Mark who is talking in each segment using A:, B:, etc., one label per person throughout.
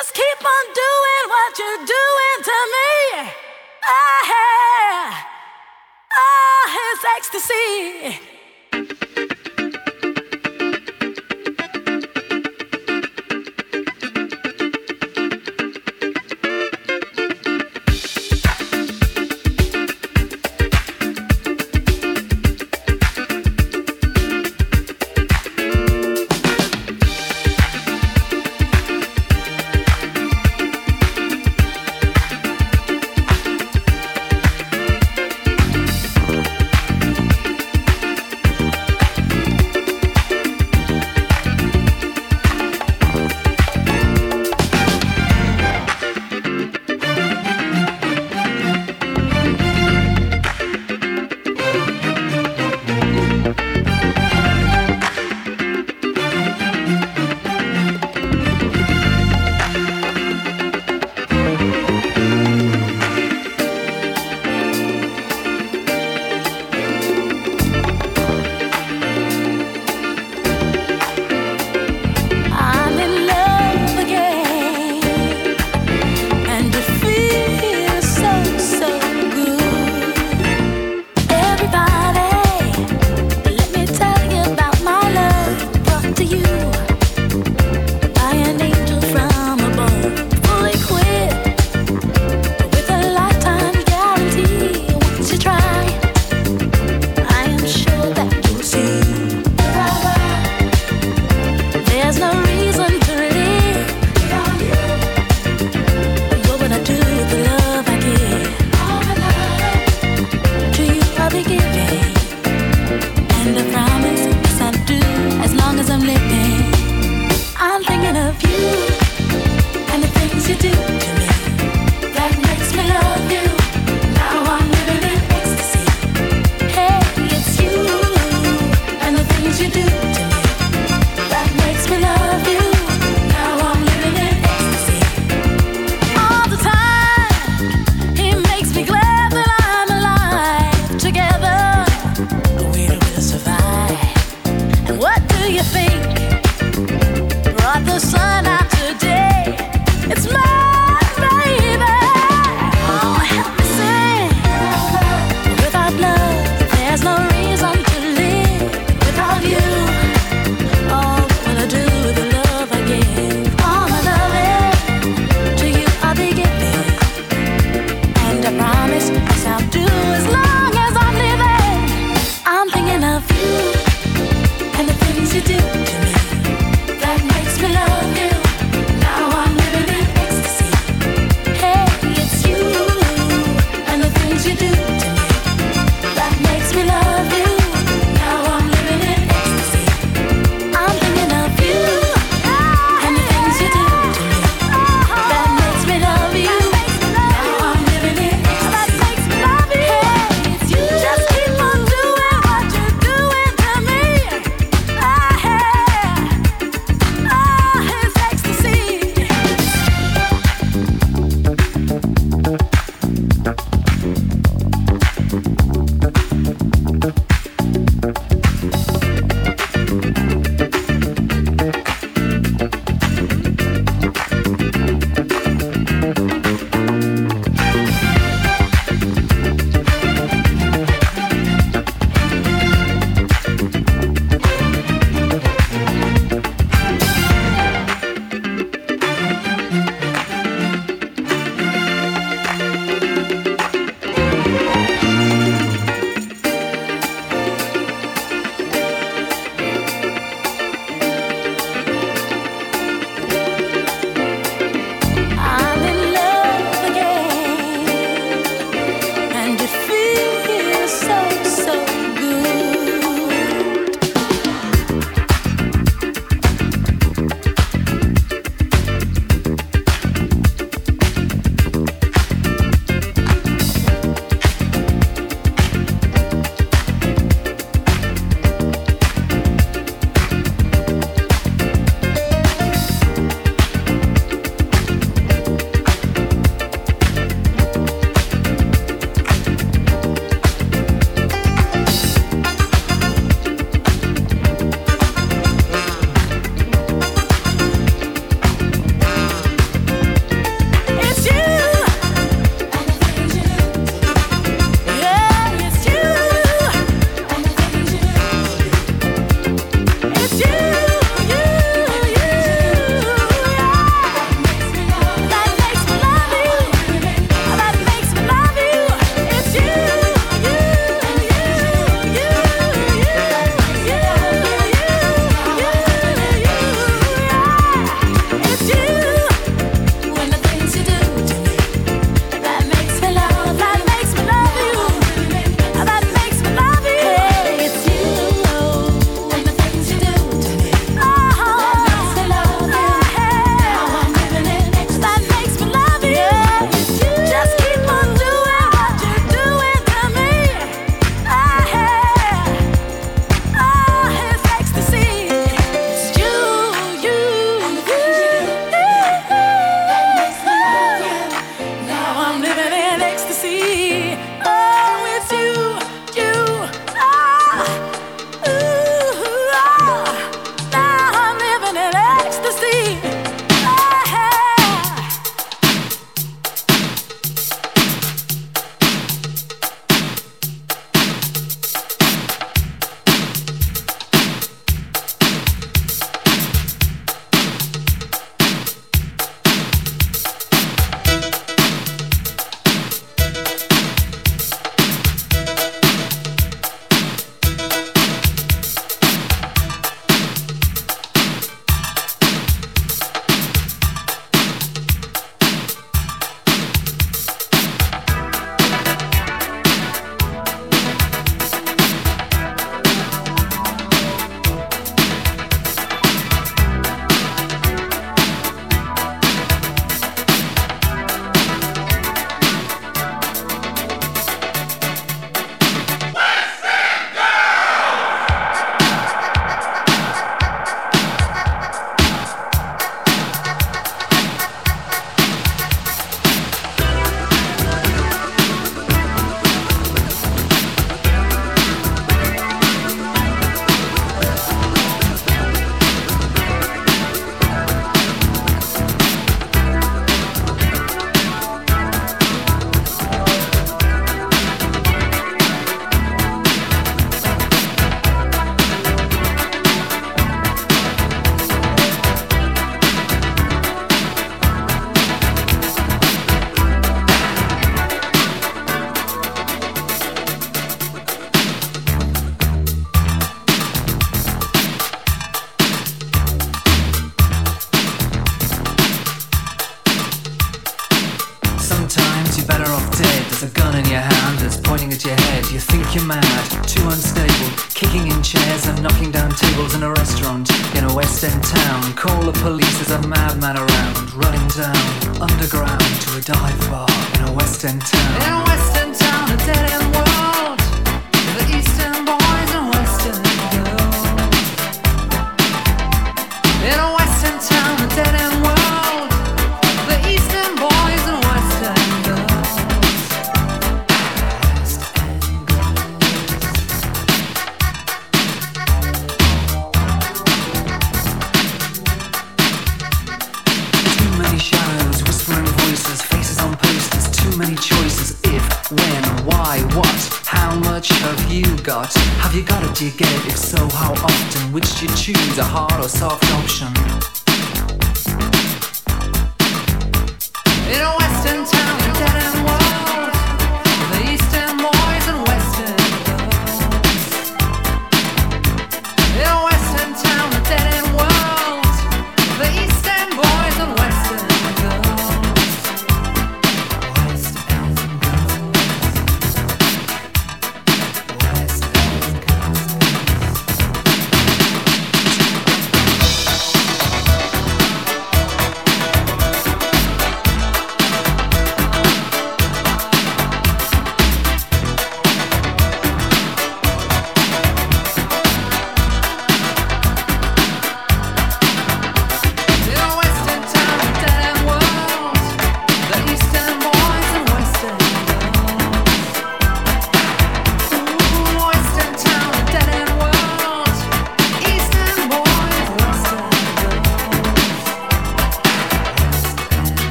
A: Just keep on doing what you're doing to me. Ah, ah, it's ecstasy.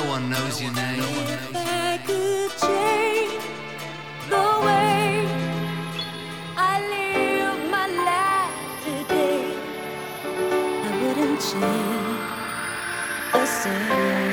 B: No one knows your name. I
C: could change the way I live my life today. I wouldn't change a single